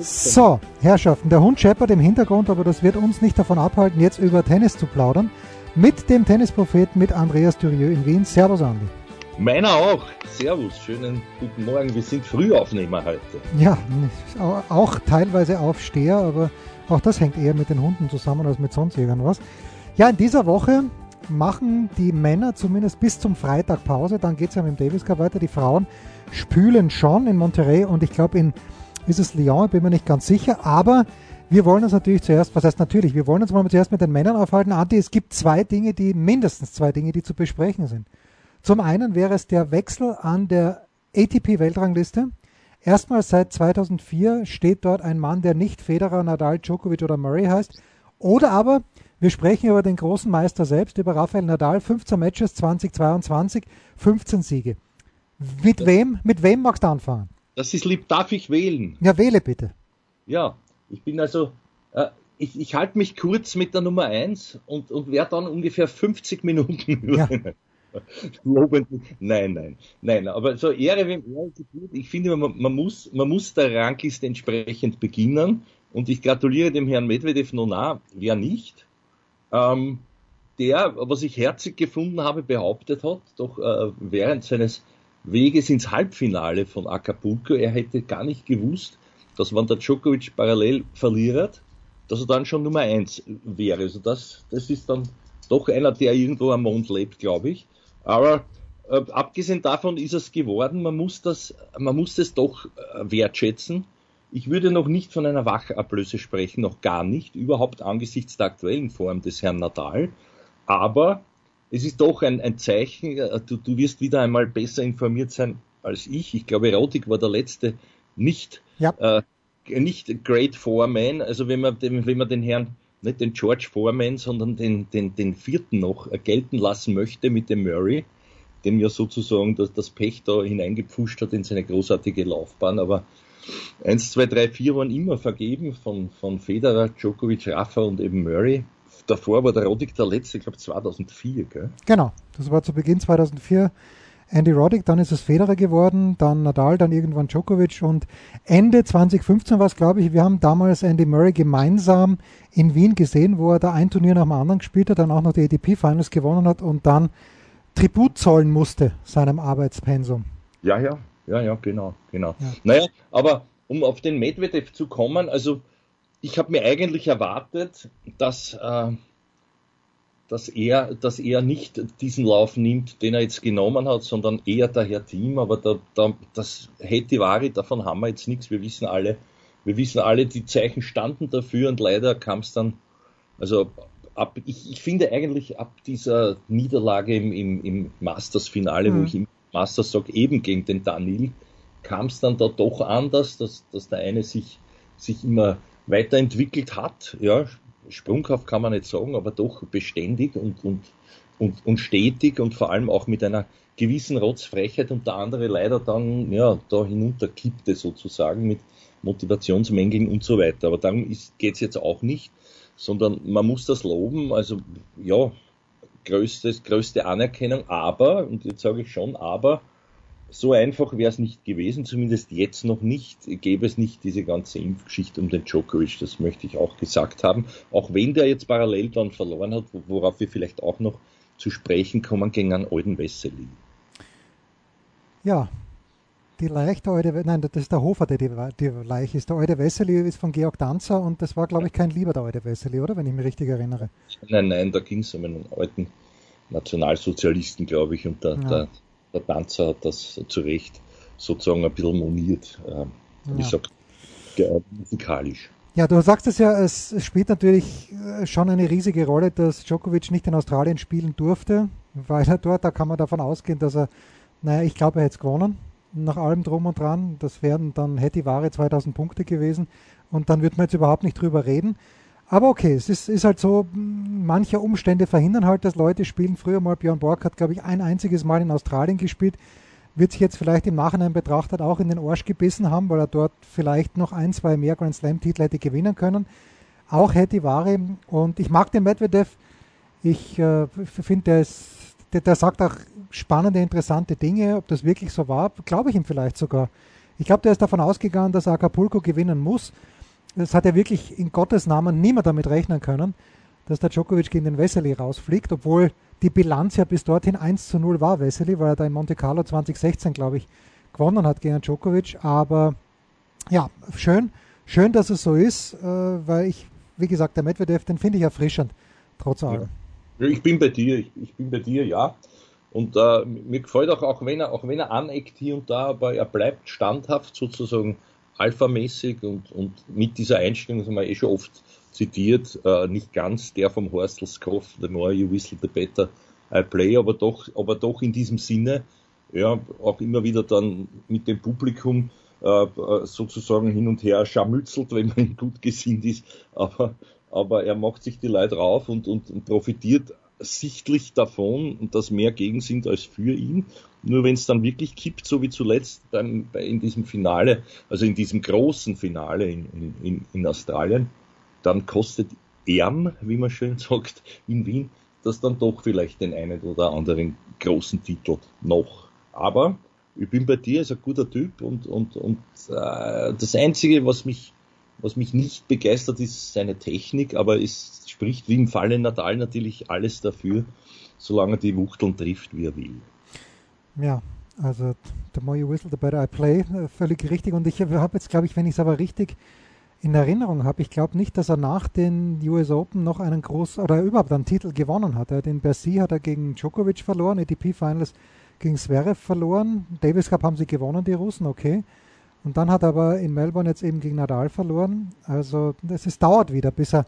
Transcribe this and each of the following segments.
So, Herrschaften, der Hund scheppert im Hintergrund, aber das wird uns nicht davon abhalten, jetzt über Tennis zu plaudern. Mit dem Tennispropheten, mit Andreas Dürieu in Wien. Servus, Andi. Meiner auch. Servus, schönen guten Morgen. Wir sind Frühaufnehmer heute. Ja, auch teilweise Aufsteher, aber auch das hängt eher mit den Hunden zusammen als mit sonst irgendwas. Ja, in dieser Woche machen die Männer zumindest bis zum Freitag Pause. Dann geht es ja mit dem Davis Cup weiter. Die Frauen spülen schon in Monterrey und ich glaube in ist es Lyon, bin mir nicht ganz sicher. Aber wir wollen uns natürlich zuerst, was heißt natürlich, wir wollen uns mal zuerst mit den Männern aufhalten. Andi, es gibt zwei Dinge, die, mindestens zwei Dinge, die zu besprechen sind. Zum einen wäre es der Wechsel an der ATP-Weltrangliste. Erstmals seit 2004 steht dort ein Mann, der nicht Federer, Nadal, Djokovic oder Murray heißt. Oder aber wir sprechen über den großen Meister selbst, über Rafael Nadal, 15 Matches 2022, 15 Siege. Mit wem, mit wem magst du anfangen? Das ist lieb, darf ich wählen? Ja, wähle bitte. Ja, ich bin also, äh, ich, ich halte mich kurz mit der Nummer 1 und, und werde dann ungefähr 50 Minuten ja. Nein, nein, nein, aber so Ehre wem Ehre gebührt. Ich finde, man, man, muss, man muss der Rangliste entsprechend beginnen und ich gratuliere dem Herrn Medvedev Nona, wer nicht, ähm, der, was ich herzig gefunden habe, behauptet hat, doch äh, während seines Weges ins Halbfinale von Acapulco, er hätte gar nicht gewusst, dass wenn der Djokovic parallel verliert, dass er dann schon Nummer eins wäre. Also das, das ist dann doch einer, der irgendwo am Mond lebt, glaube ich. Aber äh, abgesehen davon ist es geworden, man muss das, man muss das doch äh, wertschätzen. Ich würde noch nicht von einer Wachablöse sprechen, noch gar nicht, überhaupt angesichts der aktuellen Form des Herrn Nadal. Aber es ist doch ein, ein Zeichen, äh, du, du wirst wieder einmal besser informiert sein als ich. Ich glaube, Rotik war der letzte nicht, ja. äh, nicht Great Foreman. Also wenn man, wenn man den Herrn, nicht den George Foreman, sondern den, den, den vierten noch gelten lassen möchte mit dem Murray, dem ja sozusagen das, das Pech da hineingepfuscht hat in seine großartige Laufbahn. Aber 1, 2, 3, 4 waren immer vergeben von, von Federer, Djokovic, Rafa und eben Murray. Davor war der Roddick der letzte, ich glaube 2004, gell? Genau, das war zu Beginn 2004 Andy Roddick, dann ist es Federer geworden, dann Nadal, dann irgendwann Djokovic und Ende 2015 war es, glaube ich, wir haben damals Andy Murray gemeinsam in Wien gesehen, wo er da ein Turnier nach dem anderen gespielt hat, dann auch noch die ATP Finals gewonnen hat und dann Tribut zollen musste seinem Arbeitspensum. Ja, ja, ja, ja, genau, genau. Ja. Naja, aber um auf den Medvedev zu kommen, also ich habe mir eigentlich erwartet, dass, äh, dass, er, dass er nicht diesen Lauf nimmt, den er jetzt genommen hat, sondern eher der Herr Team. Aber da, da, das hätte Wari, davon haben wir jetzt nichts. Wir wissen alle, wir wissen alle, die Zeichen standen dafür und leider kam es dann, also ab, ich, ich finde eigentlich ab dieser Niederlage im, im, im Masters-Finale, mhm. wo ich im Masters sage, eben gegen den Daniel, kam es dann da doch anders, dass, dass der eine sich, sich immer weiterentwickelt hat. Ja, sprunghaft kann man nicht sagen, aber doch beständig und, und, und, und stetig und vor allem auch mit einer gewissen Rotzfrechheit und der andere leider dann ja, da hinunterkippte sozusagen mit Motivationsmängeln und so weiter. Aber darum geht es jetzt auch nicht, sondern man muss das loben. Also ja, größtes, größte Anerkennung, aber, und jetzt sage ich schon, aber so einfach wäre es nicht gewesen, zumindest jetzt noch nicht, gäbe es nicht diese ganze Impfgeschichte um den Djokovic, das möchte ich auch gesagt haben. Auch wenn der jetzt parallel dann verloren hat, worauf wir vielleicht auch noch zu sprechen kommen, gegen einen alten Wesseli. Ja, die leichte alte, nein, das ist der Hofer, der die, die Leiche ist. Der alte Wesseli ist von Georg Danzer und das war, glaube ich, kein lieber der alte Wesseli, oder? Wenn ich mich richtig erinnere. Nein, nein, da ging es um einen alten Nationalsozialisten, glaube ich, und der, ja. der der Tanzer hat das zu Recht sozusagen ein bisschen moniert. Äh, ja. Ich sag, musikalisch. Ja, du sagst es ja, es spielt natürlich äh, schon eine riesige Rolle, dass Djokovic nicht in Australien spielen durfte, weil er dort, da kann man davon ausgehen, dass er, naja, ich glaube, er hätte es gewonnen, nach allem drum und dran. Das wären dann, hätte die Ware 2000 Punkte gewesen. und dann wird man jetzt überhaupt nicht drüber reden. Aber okay, es ist, ist halt so, manche Umstände verhindern halt, dass Leute spielen. Früher mal Björn Borg hat, glaube ich, ein einziges Mal in Australien gespielt. Wird sich jetzt vielleicht im Nachhinein betrachtet auch in den Arsch gebissen haben, weil er dort vielleicht noch ein, zwei mehr Grand Slam-Titel hätte gewinnen können. Auch hätte Ware. Und ich mag den Medvedev. Ich äh, finde, der, der, der sagt auch spannende, interessante Dinge. Ob das wirklich so war, glaube ich ihm vielleicht sogar. Ich glaube, der ist davon ausgegangen, dass Acapulco gewinnen muss es hat ja wirklich in Gottes Namen niemand damit rechnen können, dass der Djokovic gegen den Vesely rausfliegt, obwohl die Bilanz ja bis dorthin 1 zu 0 war, Vesely, weil er da in Monte Carlo 2016, glaube ich, gewonnen hat gegen Djokovic. Aber ja, schön, schön, dass es so ist, äh, weil ich, wie gesagt, der Medvedev, den finde ich erfrischend, trotz allem. Ja. Ich bin bei dir, ich, ich bin bei dir, ja. Und äh, mir gefällt auch, auch wenn er, auch wenn er aneckt hier und da, aber er bleibt standhaft sozusagen alphamäßig und, und mit dieser Einstellung, das haben wir eh schon oft zitiert, äh, nicht ganz der vom Horstel Scoff, the more you whistle, the better I play, aber doch, aber doch in diesem Sinne, ja, auch immer wieder dann mit dem Publikum äh, sozusagen hin und her scharmützelt, wenn man gut gesinnt ist, aber, aber er macht sich die Leute rauf und, und, und profitiert sichtlich davon, dass mehr gegen sind als für ihn. Nur wenn es dann wirklich kippt, so wie zuletzt bei, in diesem Finale, also in diesem großen Finale in, in, in Australien, dann kostet Erm, wie man schön sagt, in Wien, das dann doch vielleicht den einen oder anderen großen Titel noch. Aber ich bin bei dir, ist ein guter Typ und, und, und äh, das Einzige, was mich, was mich nicht begeistert, ist seine Technik, aber es spricht wie im Falle Natal natürlich alles dafür, solange die Wuchteln trifft, wie er will. Ja, also the more you whistle, the better I play. Äh, völlig richtig. Und ich habe jetzt, glaube ich, wenn ich es aber richtig in Erinnerung habe, ich glaube nicht, dass er nach den US Open noch einen großen oder überhaupt einen Titel gewonnen hat. Den Bercy hat er gegen Djokovic verloren, ATP Finals gegen Zverev verloren. Davis Cup haben sie gewonnen, die Russen, okay. Und dann hat er aber in Melbourne jetzt eben gegen Nadal verloren. Also es ist, dauert wieder, bis er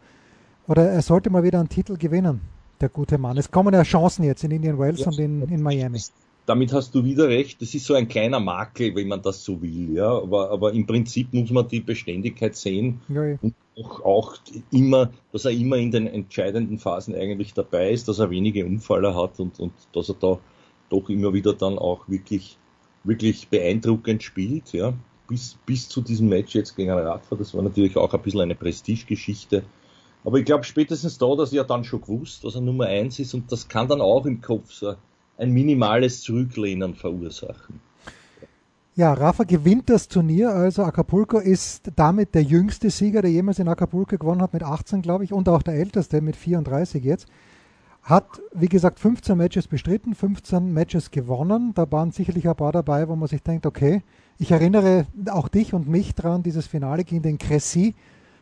oder er sollte mal wieder einen Titel gewinnen, der gute Mann. Es kommen ja Chancen jetzt in Indian Wells ja. und in, in Miami damit hast du wieder recht, das ist so ein kleiner Makel, wenn man das so will, ja. Aber, aber im Prinzip muss man die Beständigkeit sehen ja, ja. und auch, auch, immer, dass er immer in den entscheidenden Phasen eigentlich dabei ist, dass er wenige Unfälle hat und, und dass er da doch immer wieder dann auch wirklich, wirklich beeindruckend spielt, ja. Bis, bis zu diesem Match jetzt gegen Radfahrer, das war natürlich auch ein bisschen eine Prestigegeschichte. Aber ich glaube spätestens da, dass er dann schon gewusst, dass er Nummer eins ist und das kann dann auch im Kopf so ein minimales Zurücklehnen verursachen. Ja, Rafa gewinnt das Turnier, also Acapulco ist damit der jüngste Sieger, der jemals in Acapulco gewonnen hat, mit 18, glaube ich, und auch der älteste mit 34 jetzt. Hat, wie gesagt, 15 Matches bestritten, 15 Matches gewonnen. Da waren sicherlich ein paar dabei, wo man sich denkt, okay, ich erinnere auch dich und mich dran, dieses Finale gegen den Cressy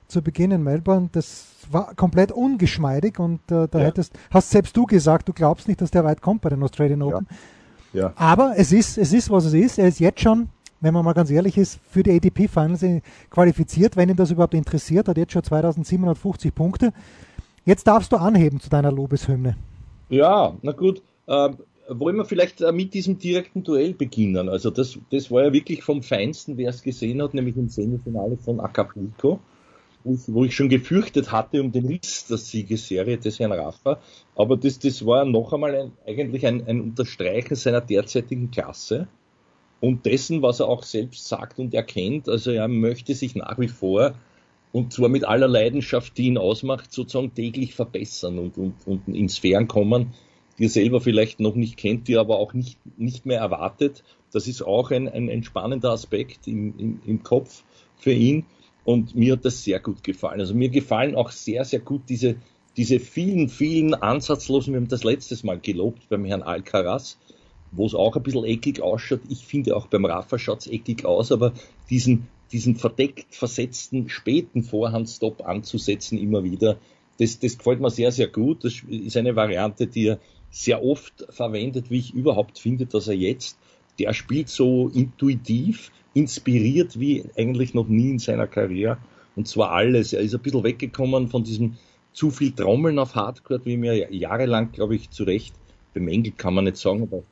zu Beginn in Melbourne. Das war komplett ungeschmeidig und äh, da ja. hättest, hast selbst du gesagt, du glaubst nicht, dass der weit kommt bei den Australian Open. Ja. ja. Aber es ist, es ist, was es ist. Er ist jetzt schon, wenn man mal ganz ehrlich ist, für die ADP Finals qualifiziert, wenn ihn das überhaupt interessiert, hat jetzt schon 2750 Punkte. Jetzt darfst du anheben zu deiner Lobeshymne. Ja, na gut. Äh, wollen wir vielleicht äh, mit diesem direkten Duell beginnen? Also das, das war ja wirklich vom Feinsten, wer es gesehen hat, nämlich im Semifinale von Acapulco wo ich schon gefürchtet hatte um den Riss der Siegesserie des Herrn Rafa. Aber das, das war noch einmal ein, eigentlich ein, ein Unterstreichen seiner derzeitigen Klasse und dessen, was er auch selbst sagt und erkennt. Also er möchte sich nach wie vor und zwar mit aller Leidenschaft, die ihn ausmacht, sozusagen täglich verbessern und, und, und in Sphären kommen, die er selber vielleicht noch nicht kennt, die er aber auch nicht, nicht mehr erwartet. Das ist auch ein, ein, ein spannender Aspekt im, im, im Kopf für ihn. Und mir hat das sehr gut gefallen. Also mir gefallen auch sehr, sehr gut diese, diese vielen, vielen ansatzlosen, wir haben das letztes Mal gelobt beim Herrn Alcaraz, wo es auch ein bisschen eckig ausschaut. Ich finde auch beim Rafa schaut es eckig aus, aber diesen, diesen verdeckt versetzten späten Vorhandstop anzusetzen immer wieder, das, das gefällt mir sehr, sehr gut. Das ist eine Variante, die er sehr oft verwendet, wie ich überhaupt finde, dass er jetzt, der spielt so intuitiv, inspiriert wie eigentlich noch nie in seiner Karriere. Und zwar alles. Er ist ein bisschen weggekommen von diesem zu viel Trommeln auf Hardcore, wie mir jahrelang, glaube ich, zu Recht bemängelt, kann man nicht sagen, aber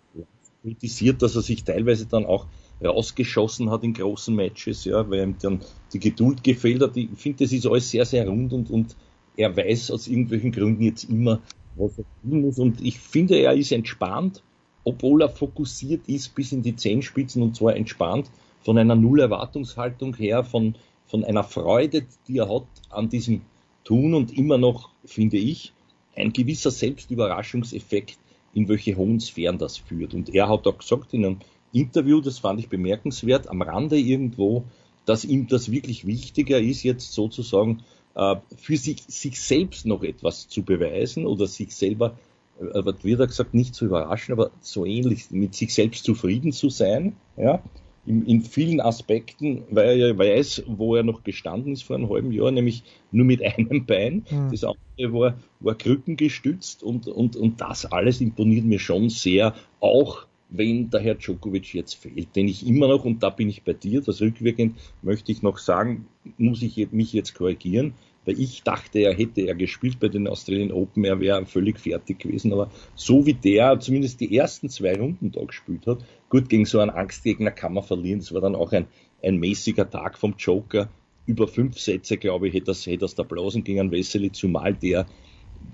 kritisiert, dass er sich teilweise dann auch rausgeschossen hat in großen Matches, ja, weil ihm dann die Geduld gefehlt hat. Ich finde, das ist alles sehr, sehr rund und, und er weiß aus irgendwelchen Gründen jetzt immer, was er tun muss. Und ich finde, er ist entspannt, obwohl er fokussiert ist bis in die Zehenspitzen und zwar entspannt von einer Null-Erwartungshaltung her, von, von einer Freude, die er hat an diesem Tun und immer noch, finde ich, ein gewisser Selbstüberraschungseffekt, in welche hohen Sphären das führt. Und er hat auch gesagt in einem Interview, das fand ich bemerkenswert, am Rande irgendwo, dass ihm das wirklich wichtiger ist, jetzt sozusagen äh, für sich, sich selbst noch etwas zu beweisen oder sich selber, äh, wird er gesagt, nicht zu überraschen, aber so ähnlich mit sich selbst zufrieden zu sein, ja, in, in vielen Aspekten, weil er ja weiß, wo er noch gestanden ist vor einem halben Jahr, nämlich nur mit einem Bein. Mhm. Das andere war, war krückengestützt und, und, und das alles imponiert mir schon sehr, auch wenn der Herr Djokovic jetzt fehlt, den ich immer noch, und da bin ich bei dir, das rückwirkend möchte ich noch sagen, muss ich mich jetzt korrigieren, weil ich dachte, er hätte er gespielt bei den Australian Open, er wäre völlig fertig gewesen, aber so wie der zumindest die ersten zwei Runden da gespielt hat, gut, gegen so einen Angstgegner kann man verlieren, das war dann auch ein, ein mäßiger Tag vom Joker, über fünf Sätze, glaube ich, hätte hätte das der Blasen gegen einen Wesley, zumal der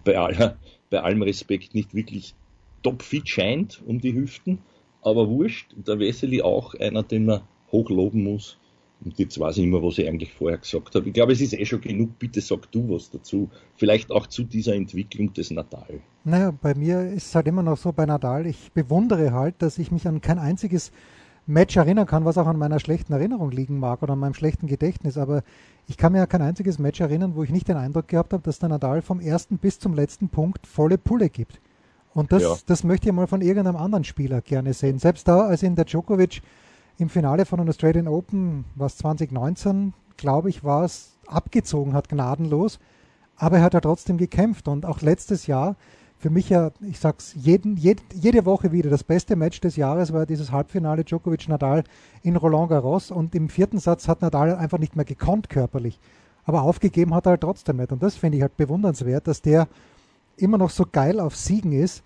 bei, aller, bei allem Respekt nicht wirklich topfit scheint um die Hüften, aber wurscht, der Wesley auch einer, den man hochloben muss. Und jetzt weiß ich mehr, was ich eigentlich vorher gesagt habe. Ich glaube, es ist eh schon genug. Bitte sag du was dazu. Vielleicht auch zu dieser Entwicklung des Natal. Naja, bei mir ist es halt immer noch so bei Natal. Ich bewundere halt, dass ich mich an kein einziges Match erinnern kann, was auch an meiner schlechten Erinnerung liegen mag oder an meinem schlechten Gedächtnis. Aber ich kann mir ja kein einziges Match erinnern, wo ich nicht den Eindruck gehabt habe, dass der Nadal vom ersten bis zum letzten Punkt volle Pulle gibt. Und das, ja. das möchte ich mal von irgendeinem anderen Spieler gerne sehen. Selbst da, als in der Djokovic im Finale von den Australian Open, was 2019, glaube ich, war es, abgezogen hat, gnadenlos. Aber er hat ja trotzdem gekämpft. Und auch letztes Jahr, für mich ja, ich sag's jeden, jed, jede Woche wieder, das beste Match des Jahres war dieses Halbfinale Djokovic-Nadal in Roland Garros. Und im vierten Satz hat Nadal einfach nicht mehr gekonnt körperlich. Aber aufgegeben hat er halt trotzdem nicht. Und das finde ich halt bewundernswert, dass der immer noch so geil auf Siegen ist,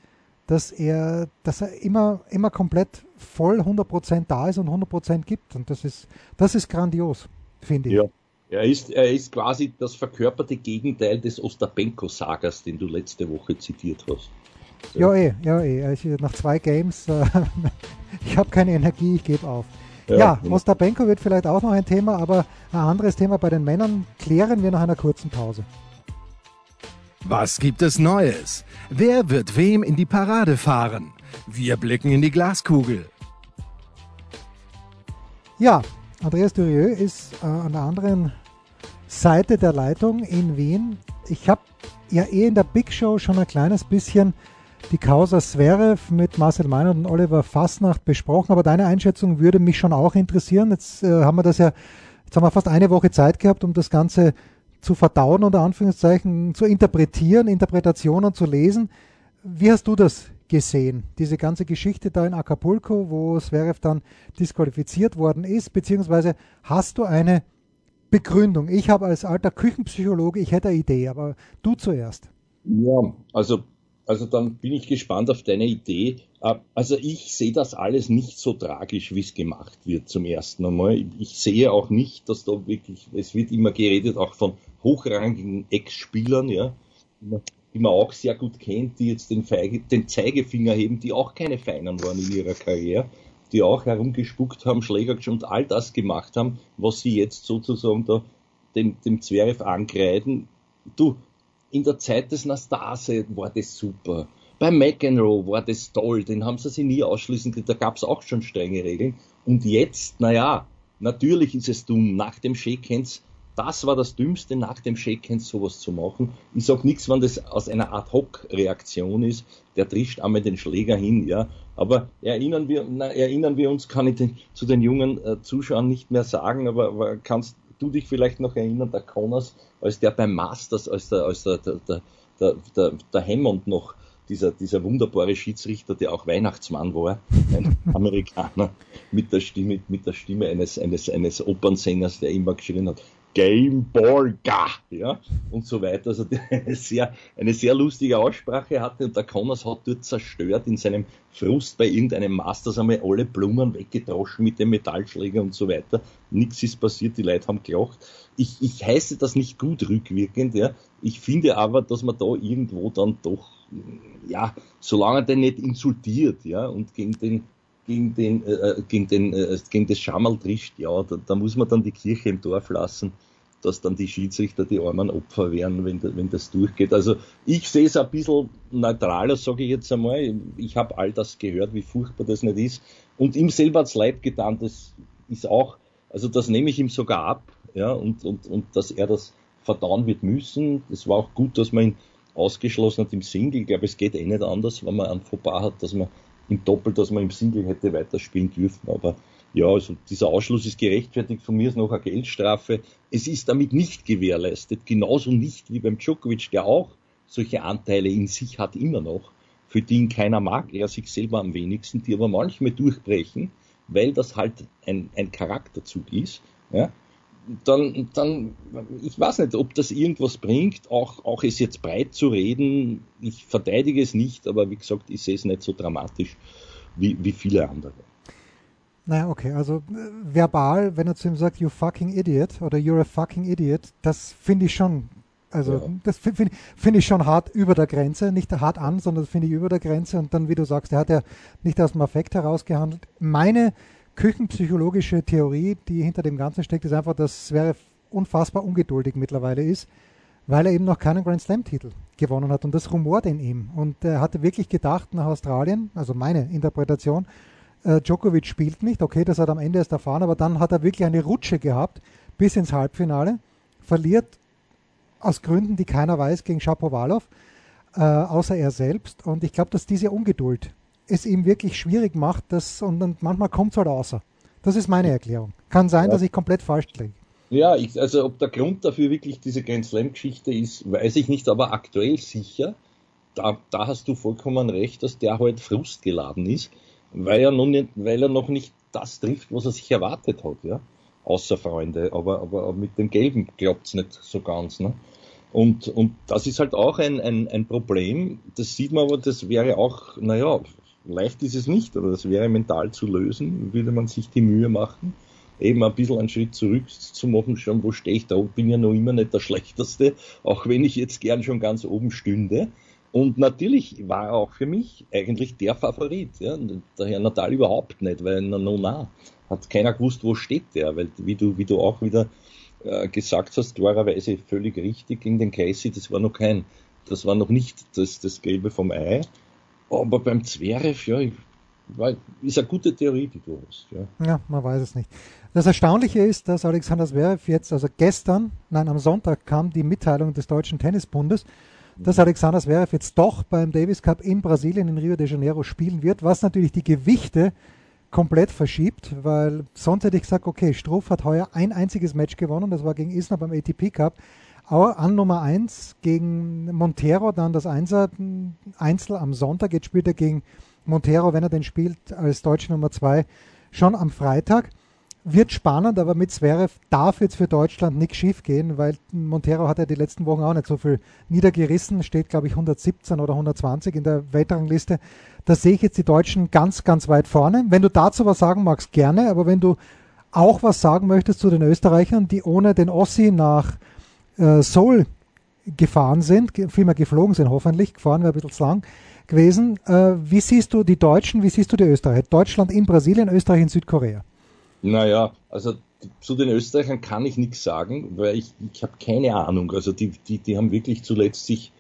dass er, dass er immer, immer komplett voll 100% da ist und 100% gibt. Und das ist, das ist grandios, finde ich. Ja. Er ist, er ist quasi das verkörperte Gegenteil des Ostapenko-Sagas, den du letzte Woche zitiert hast. So. Ja, eh, ja, eh. Ich, nach zwei Games, äh, ich habe keine Energie, ich gebe auf. Ja, ja genau. Ostapenko wird vielleicht auch noch ein Thema, aber ein anderes Thema bei den Männern klären wir nach einer kurzen Pause. Was gibt es Neues? Wer wird wem in die Parade fahren? Wir blicken in die Glaskugel. Ja, Andreas Durieux ist äh, an der anderen Seite der Leitung in Wien. Ich habe ja eh in der Big Show schon ein kleines bisschen die Causa Zverev mit Marcel Meinert und Oliver Fassnacht besprochen, aber deine Einschätzung würde mich schon auch interessieren. Jetzt äh, haben wir das ja, jetzt haben wir fast eine Woche Zeit gehabt, um das Ganze zu verdauen, unter Anführungszeichen, zu interpretieren, Interpretationen zu lesen. Wie hast du das gesehen, diese ganze Geschichte da in Acapulco, wo Zverev dann disqualifiziert worden ist, beziehungsweise hast du eine Begründung? Ich habe als alter Küchenpsychologe, ich hätte eine Idee, aber du zuerst. Ja, also, also dann bin ich gespannt auf deine Idee. Äh, also ich sehe das alles nicht so tragisch, wie es gemacht wird zum ersten Mal. Ich sehe auch nicht, dass da wirklich, es wird immer geredet, auch von hochrangigen Ex-Spielern, ja, die man auch sehr gut kennt, die jetzt den, Feige, den Zeigefinger heben, die auch keine Feinen waren in ihrer Karriere, die auch herumgespuckt haben, Schläger und all das gemacht haben, was sie jetzt sozusagen da dem, dem Zverev angreifen. Du, in der Zeit des Nastase war das super. Bei McEnroe war das toll, den haben sie sich nie ausschließen können, da gab es auch schon strenge Regeln. Und jetzt, naja, natürlich ist es dumm, nach dem Shakehands das war das Dümmste, nach dem Shakehands sowas zu machen. Ich sage nichts, wenn das aus einer Ad-Hoc-Reaktion ist. Der trischt einmal den Schläger hin, ja. Aber erinnern wir, na, erinnern wir uns, kann ich den, zu den jungen äh, Zuschauern nicht mehr sagen, aber, aber, kannst du dich vielleicht noch erinnern, der Connors, als der beim Masters, als der, als der, der, der, der, der Hammond noch dieser, dieser wunderbare Schiedsrichter, der auch Weihnachtsmann war, ein Amerikaner mit der Stimme, mit der Stimme eines, eines, eines Opernsängers, der immer geschrien hat, Game Borga, ja, und so weiter. Also eine sehr, eine sehr lustige Aussprache hatte und der Connors hat dort zerstört in seinem Frust bei irgendeinem Masters einmal alle Blumen weggedroschen mit dem Metallschläger und so weiter. Nichts ist passiert, die Leute haben gelacht. Ich, ich heiße das nicht gut rückwirkend, ja. Ich finde aber, dass man da irgendwo dann doch, ja, solange den nicht insultiert, ja, und gegen den gegen den, äh, äh, gegen den, äh, gegen das Schammerl trischt, ja, da, da, muss man dann die Kirche im Dorf lassen, dass dann die Schiedsrichter die armen Opfer werden, wenn, wenn das durchgeht. Also ich sehe es ein bisschen neutraler, sage ich jetzt einmal. Ich habe all das gehört, wie furchtbar das nicht ist. Und ihm selber hat's leid getan, das ist auch, also das nehme ich ihm sogar ab, ja, und, und, und dass er das verdauen wird müssen. Es war auch gut, dass man ihn ausgeschlossen hat im Single. Ich glaube, es geht eh nicht anders, wenn man einen Fauxpas hat, dass man im Doppel, dass man im Single hätte weiterspielen dürfen. Aber ja, also dieser Ausschluss ist gerechtfertigt. Von mir ist noch eine Geldstrafe. Es ist damit nicht gewährleistet. Genauso nicht wie beim Djokovic, der auch solche Anteile in sich hat immer noch, für die ihn keiner mag, er sich selber am wenigsten, die aber manchmal durchbrechen, weil das halt ein, ein Charakterzug ist. Ja? Dann, dann, ich weiß nicht, ob das irgendwas bringt, auch, auch es jetzt breit zu reden. Ich verteidige es nicht, aber wie gesagt, ich sehe es nicht so dramatisch wie, wie viele andere. Naja, okay, also äh, verbal, wenn er zu ihm sagt, you fucking idiot oder you're a fucking idiot, das finde ich schon, also ja. das finde find ich schon hart über der Grenze, nicht hart an, sondern das finde ich über der Grenze und dann, wie du sagst, er hat ja nicht aus dem Affekt herausgehandelt. Meine küchenpsychologische Theorie, die hinter dem Ganzen steckt, ist einfach, dass Zverev unfassbar ungeduldig mittlerweile ist, weil er eben noch keinen Grand Slam-Titel gewonnen hat und das rumort in ihm. Und er hatte wirklich gedacht nach Australien, also meine Interpretation, äh, Djokovic spielt nicht, okay, das hat am Ende erst erfahren, aber dann hat er wirklich eine Rutsche gehabt bis ins Halbfinale, verliert aus Gründen, die keiner weiß, gegen Shapovalov, äh, außer er selbst. Und ich glaube, dass diese Ungeduld es ihm wirklich schwierig macht, das, und, und manchmal kommt es halt außer. Das ist meine Erklärung. Kann sein, ja. dass ich komplett falsch liege. Ja, ich, also ob der Grund dafür wirklich diese Grand Slam-Geschichte ist, weiß ich nicht, aber aktuell sicher. Da, da hast du vollkommen recht, dass der halt frustgeladen ist, weil er, noch nicht, weil er noch nicht das trifft, was er sich erwartet hat, ja. Außer Freunde, aber, aber mit dem Gelben klappt es nicht so ganz. Ne? Und, und das ist halt auch ein, ein, ein Problem. Das sieht man aber, das wäre auch, naja, leicht ist es nicht, aber das wäre mental zu lösen, würde man sich die Mühe machen, eben ein bisschen einen Schritt zurück zu machen, schon wo stehe ich da, bin ja noch immer nicht der Schlechteste, auch wenn ich jetzt gern schon ganz oben stünde. Und natürlich war er auch für mich eigentlich der Favorit. Ja? Der Herr Natal überhaupt nicht, weil na, no, na, hat keiner gewusst, wo steht der, weil wie du, wie du auch wieder äh, gesagt hast, klarerweise völlig richtig gegen den Casey, das war noch kein, das war noch nicht das, das Gelbe vom Ei. Aber beim Zverev, ja, ist eine gute Theorie, die du hast. Ja. ja, man weiß es nicht. Das Erstaunliche ist, dass Alexander Zverev jetzt, also gestern, nein, am Sonntag kam die Mitteilung des Deutschen Tennisbundes, dass Alexander Zverev jetzt doch beim Davis Cup in Brasilien in Rio de Janeiro spielen wird, was natürlich die Gewichte komplett verschiebt, weil sonst hätte ich gesagt, okay, Struff hat heuer ein einziges Match gewonnen, das war gegen Isner beim ATP Cup an Nummer 1 gegen Montero, dann das Einser Einzel am Sonntag. Jetzt spielt er gegen Montero, wenn er den spielt, als deutsche Nummer 2 schon am Freitag. Wird spannend, aber mit Zverev darf jetzt für Deutschland nichts schief gehen, weil Montero hat ja die letzten Wochen auch nicht so viel niedergerissen, steht glaube ich 117 oder 120 in der Weltrangliste. Da sehe ich jetzt die Deutschen ganz, ganz weit vorne. Wenn du dazu was sagen magst, gerne, aber wenn du auch was sagen möchtest zu den Österreichern, die ohne den Ossi nach äh, Seoul gefahren sind, vielmehr geflogen sind hoffentlich, gefahren wäre ein bisschen zu lang gewesen. Äh, wie siehst du die Deutschen, wie siehst du die Österreicher? Deutschland in Brasilien, Österreich in Südkorea? Naja, also zu den Österreichern kann ich nichts sagen, weil ich, ich habe keine Ahnung. Also die, die, die haben wirklich zuletzt sich,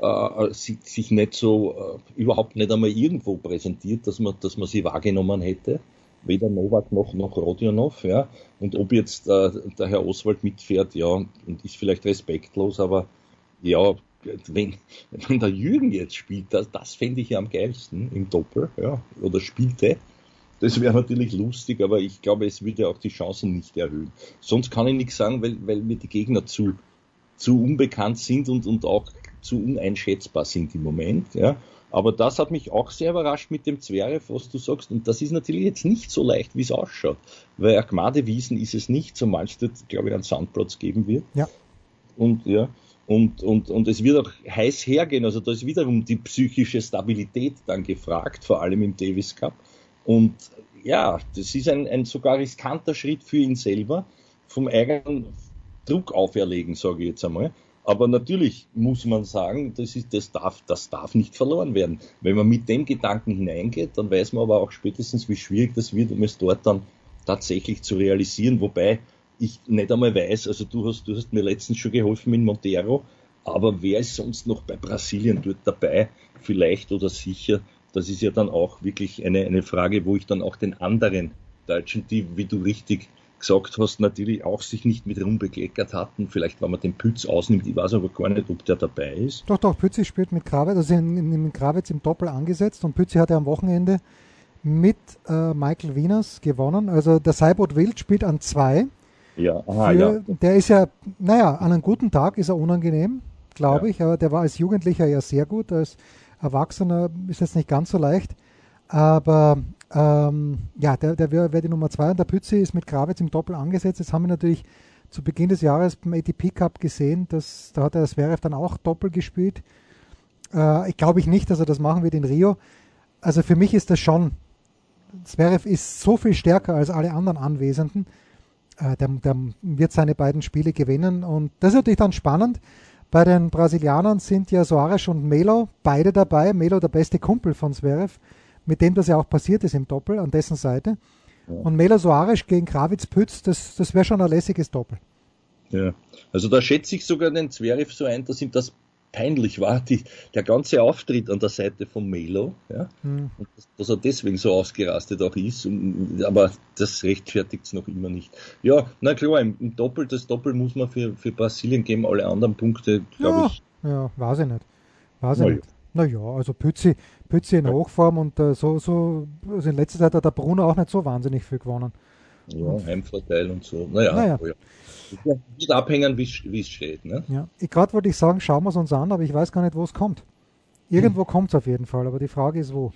äh, sich, sich nicht so, äh, überhaupt nicht einmal irgendwo präsentiert, dass man, dass man sie wahrgenommen hätte weder Novak noch, noch Rodionov, ja. Und ob jetzt äh, der Herr Oswald mitfährt, ja, und ist vielleicht respektlos, aber ja, wenn, wenn der Jürgen jetzt spielt, das, das fände ich ja am geilsten im Doppel, ja, oder spielte. Das wäre natürlich lustig, aber ich glaube, es würde auch die Chancen nicht erhöhen. Sonst kann ich nichts sagen, weil, weil mir die Gegner zu, zu unbekannt sind und, und auch zu uneinschätzbar sind im Moment. Ja. Aber das hat mich auch sehr überrascht mit dem Zverev, was du sagst. Und das ist natürlich jetzt nicht so leicht, wie es ausschaut. Weil Agmade Wiesen ist es nicht, zumal es dort, glaube ich, einen Sandplatz geben wird. Ja. Und ja, und, und, und es wird auch heiß hergehen. Also da ist wiederum die psychische Stabilität dann gefragt, vor allem im Davis Cup. Und ja, das ist ein, ein sogar riskanter Schritt für ihn selber, vom eigenen Druck auferlegen, sage ich jetzt einmal. Aber natürlich muss man sagen, das, ist, das, darf, das darf nicht verloren werden. Wenn man mit dem Gedanken hineingeht, dann weiß man aber auch spätestens, wie schwierig das wird, um es dort dann tatsächlich zu realisieren. Wobei ich nicht einmal weiß, also du hast, du hast mir letztens schon geholfen mit Montero, aber wer ist sonst noch bei Brasilien dort dabei? Vielleicht oder sicher. Das ist ja dann auch wirklich eine, eine Frage, wo ich dann auch den anderen Deutschen, die, wie du richtig gesagt hast, natürlich auch sich nicht mit rumbekleckert hatten. Vielleicht, wenn man den Pütz ausnimmt, ich weiß aber gar nicht, ob der dabei ist. Doch, doch, Pützi spielt mit Krawitz, also in, in, in Krawitz im Doppel angesetzt und Pützi hatte am Wochenende mit äh, Michael Wieners gewonnen. Also der Seibot Wild spielt an zwei. Ja, aha, Für, ja. Der ist ja, naja, an einem guten Tag ist er unangenehm, glaube Ja. ich, aber der war als Jugendlicher ja sehr gut. Als Erwachsener ist jetzt nicht ganz so leicht. Aber ähm, ja, der, der wäre wär die Nummer zwei und der Pützi ist mit Gravitz im Doppel angesetzt. Jetzt haben wir natürlich zu Beginn des Jahres beim ATP Cup gesehen, dass da hat der Zverev dann auch Doppel gespielt. Äh, ich glaube ich nicht, dass er das machen wird in Rio. Also für mich ist das schon, Zverev ist so viel stärker als alle anderen Anwesenden. Äh, der, der wird seine beiden Spiele gewinnen und das ist natürlich dann spannend. Bei den Brasilianern sind ja Soares und Melo beide dabei. Melo der beste Kumpel von Zverev, mit dem das ja auch passiert ist im Doppel, an dessen Seite. Und Melo Soares gegen Krawitz Pütz, das, das wäre schon ein lässiges Doppel. Ja. Also da schätze ich sogar den Zverev so ein, dass ihm das peinlich war, die, der ganze Auftritt an der Seite von Melo, ja, Hm. und dass, dass er deswegen so ausgerastet auch ist, und, aber das rechtfertigt es noch immer nicht. Ja, na klar, im, im Doppel, das Doppel muss man für, für Brasilien geben, alle anderen Punkte, glaube Ja, ich. ja, weiß ich nicht. Weiß ich nicht. Naja, also Pützi, Pützi in. Hochform und äh, so, so, also in letzter Zeit hat der Bruno auch nicht so wahnsinnig viel gewonnen. Ja, Heimvorteil und so. Naja, Naja. oh ja. Wird abhängen, wie es steht. Ne? Ja. Gerade wollte ich sagen, schauen wir es uns an, aber ich weiß gar nicht, wo es kommt. Irgendwo Hm. kommt es auf jeden Fall, aber die Frage ist wo.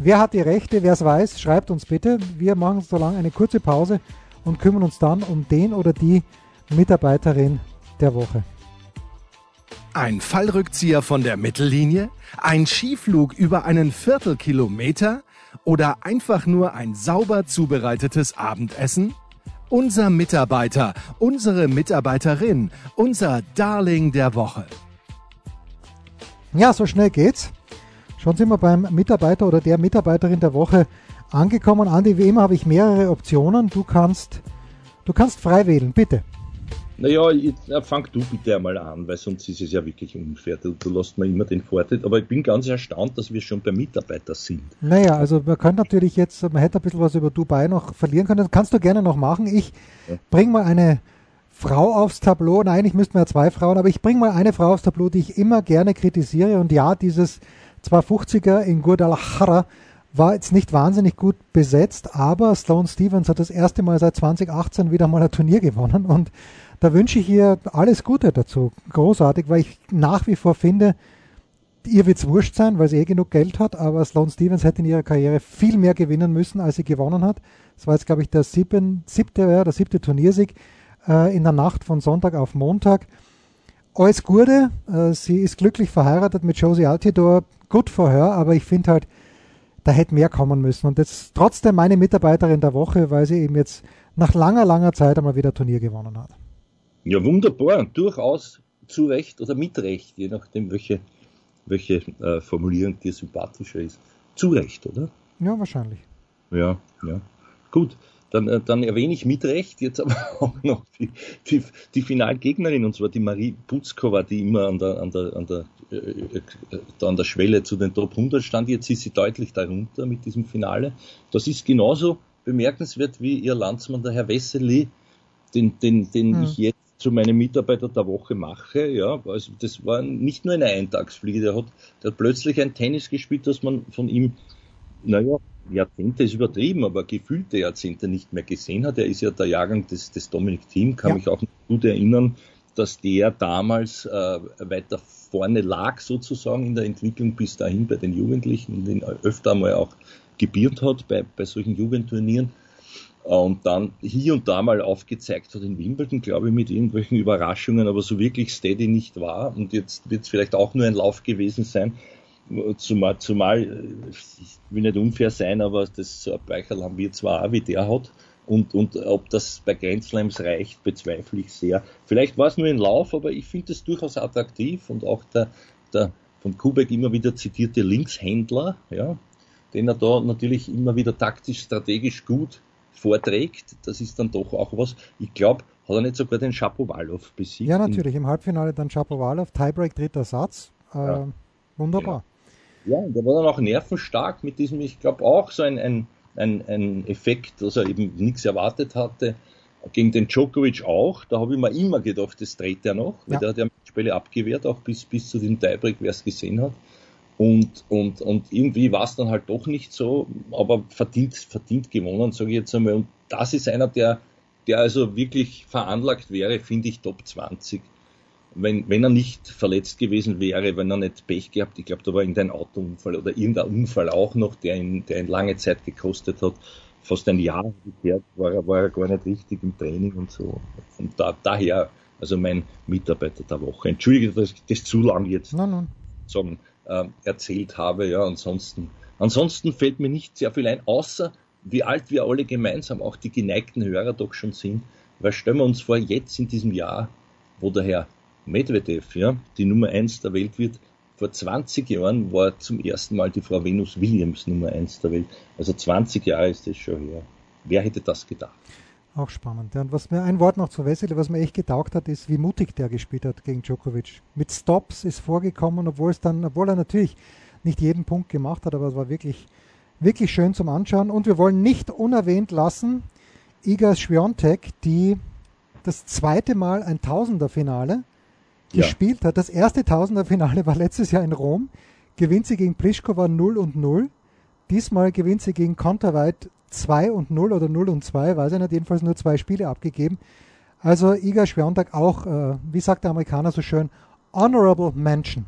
Wer hat die Rechte, wer es weiß, schreibt uns bitte. Wir machen so lange eine kurze Pause und kümmern uns dann um den oder die Mitarbeiterin der Woche. Ein Fallrückzieher von der Mittellinie? Ein Skiflug über einen Viertelkilometer? Oder einfach nur ein sauber zubereitetes Abendessen? Unser Mitarbeiter, unsere Mitarbeiterin, unser Darling der Woche. Ja, so schnell geht's. Schon sind wir beim Mitarbeiter oder der Mitarbeiterin der Woche angekommen. Andi, wie immer habe ich mehrere Optionen. Du kannst, du kannst frei wählen, bitte. Naja, jetzt, äh, fang du bitte einmal an, weil sonst ist es ja wirklich unfair. Du, du lässt mir immer den Vortritt. Aber ich bin ganz erstaunt, dass wir schon bei Mitarbeiter sind. Naja, also man könnte natürlich jetzt, man hätte ein bisschen was über Dubai noch verlieren können. Das kannst du gerne noch machen. Ich Ja. bring mal eine Frau aufs Tableau. Nein, ich müsste mir ja zwei Frauen, aber ich bring mal eine Frau aufs Tableau, die ich immer gerne kritisiere. Und ja, dieses 250er in Guadalajara war jetzt nicht wahnsinnig gut besetzt, aber Sloane Stevens hat das erste Mal seit 2018 wieder mal ein Turnier gewonnen und da wünsche ich ihr alles Gute dazu. Großartig, weil ich nach wie vor finde, ihr wird's wurscht sein, weil sie eh genug Geld hat, aber Sloane Stevens hätte in ihrer Karriere viel mehr gewinnen müssen, als sie gewonnen hat. Das war jetzt, glaube ich, der sieben, siebte, ja, der siebte Turniersieg äh, in der Nacht von Sonntag auf Montag. Alles Gute, äh, sie ist glücklich verheiratet mit Josie Altidor, gut for her, aber ich finde halt, da hätte mehr kommen müssen. Und jetzt trotzdem meine Mitarbeiterin der Woche, weil sie eben jetzt nach langer, langer Zeit einmal wieder Turnier gewonnen hat. Ja, wunderbar. Durchaus zu Recht oder mit Recht, je nachdem, welche, welche äh, Formulierung dir sympathischer ist. Zu Recht, oder? Ja, wahrscheinlich. Ja, ja. Gut, dann, äh, dann erwähne ich mit Recht jetzt aber auch noch die, die, die Finalgegnerin, und zwar die Marie Putzkova, die immer an der, an der, an der, äh, äh, an der Schwelle zu den Top 100 stand. Jetzt ist sie deutlich darunter mit diesem Finale. Das ist genauso bemerkenswert wie ihr Landsmann, der Herr Wessely, den, den, den Hm. ich jetzt zu meinem Mitarbeiter der Woche mache. Ja, also das war nicht nur eine Eintagsfliege, der hat, der hat plötzlich ein Tennis gespielt, das man von ihm, naja, Jahrzehnte ist übertrieben, aber gefühlte Jahrzehnte nicht mehr gesehen hat. Er ist ja der Jahrgang des, des Dominic Thiem, kann Ja. mich auch noch gut erinnern, dass der damals äh, weiter vorne lag sozusagen in der Entwicklung bis dahin bei den Jugendlichen, den öfter mal auch gebiert hat bei, bei solchen Jugendturnieren und dann hier und da mal aufgezeigt hat in Wimbledon, glaube ich, mit irgendwelchen Überraschungen, aber so wirklich steady nicht war. Und jetzt wird es vielleicht auch nur ein Lauf gewesen sein. Zumal, zumal, ich will nicht unfair sein, aber das Beicherl haben wir zwar auch, wie der hat. Und, und ob das bei Grand Slams reicht, bezweifle ich sehr. Vielleicht war es nur ein Lauf, aber ich finde es durchaus attraktiv und auch der, der von Kubek immer wieder zitierte Linkshändler, ja, den er da natürlich immer wieder taktisch, strategisch gut vorträgt, das ist dann doch auch was. Ich glaube, hat er nicht sogar den Shapovalov besiegt? Ja, natürlich. Im Halbfinale dann Shapovalov, Tiebreak dritter Satz. Äh, ja. Wunderbar. Ja. ja, und der war dann auch nervenstark mit diesem, ich glaube auch so ein, ein, ein, ein Effekt, dass er eben nichts erwartet hatte. Gegen den Djokovic auch, da habe ich mir immer gedacht, das dreht er noch, weil ja. der hat ja Spiele abgewehrt, auch bis, bis zu dem Tiebreak, wer es gesehen hat. Und, und, und irgendwie war es dann halt doch nicht so, aber verdient, verdient gewonnen, sage ich jetzt einmal. Und das ist einer, der, der also wirklich veranlagt wäre, finde ich, Top 20. Wenn, wenn er nicht verletzt gewesen wäre, wenn er nicht Pech gehabt, ich glaube, da war irgendein Autounfall oder irgendein Unfall auch noch, der ihn, der ihn lange Zeit gekostet hat, fast ein Jahr gekehrt, war er, war er gar nicht richtig im Training und so. Und da, daher, also mein Mitarbeiter der Woche. Entschuldige, dass ich das zu lang jetzt nein, nein. sagen äh, erzählt habe. Ja, ansonsten, ansonsten fällt mir nicht sehr viel ein, außer wie alt wir alle gemeinsam, auch die geneigten Hörer doch schon sind. Weil stellen wir uns vor, jetzt in diesem Jahr, wo der Herr Medvedev, ja, die Nummer eins der Welt wird, vor 20 Jahren war zum ersten Mal die Frau Venus Williams Nummer eins der Welt. Also 20 Jahre ist das schon her. Wer hätte das gedacht? Auch spannend. und was mir ein Wort noch zu Wesley, was mir echt getaugt hat, ist, wie mutig der gespielt hat gegen Djokovic. Mit Stops ist vorgekommen, obwohl es dann, obwohl er natürlich nicht jeden Punkt gemacht hat, aber es war wirklich, wirklich schön zum Anschauen. Und wir wollen nicht unerwähnt lassen, Iga Swiatek, die das zweite Mal ein Tausender-Finale ja. gespielt hat. Das erste Tausender-Finale war letztes Jahr in Rom. Gewinnt sie gegen Pliskova 0 und 0. Diesmal gewinnt sie gegen Konterweit 2 und 0 oder 0 und 2, weiß ich nicht, jedenfalls nur zwei Spiele abgegeben. Also Iga Schwiontek auch, äh, wie sagt der Amerikaner so schön, honorable mention.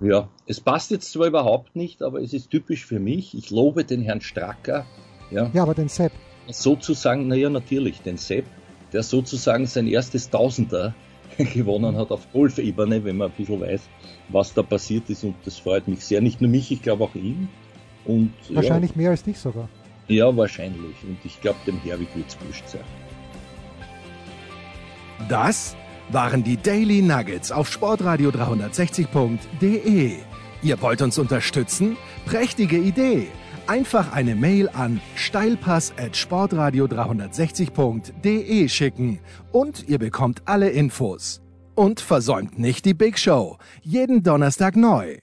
Ja, es passt jetzt zwar überhaupt nicht, aber es ist typisch für mich. Ich lobe den Herrn Stracker. Ja, ja aber den Sepp. Sozusagen, naja, natürlich, den Sepp, der sozusagen sein erstes Tausender gewonnen hat auf Golfebene, wenn man ein bisschen weiß, was da passiert ist. Und das freut mich sehr. Nicht nur mich, ich glaube auch ihn. Und, Wahrscheinlich ja, mehr als dich sogar. Ja, wahrscheinlich. Und ich glaube, dem Herwig wird es wurscht sein. Das waren die Daily Nuggets auf sportradio 360.de. Ihr wollt uns unterstützen? Prächtige Idee! Einfach eine Mail an steilpass at sportradio 360.de schicken und ihr bekommt alle Infos. Und versäumt nicht die Big Show. Jeden Donnerstag neu.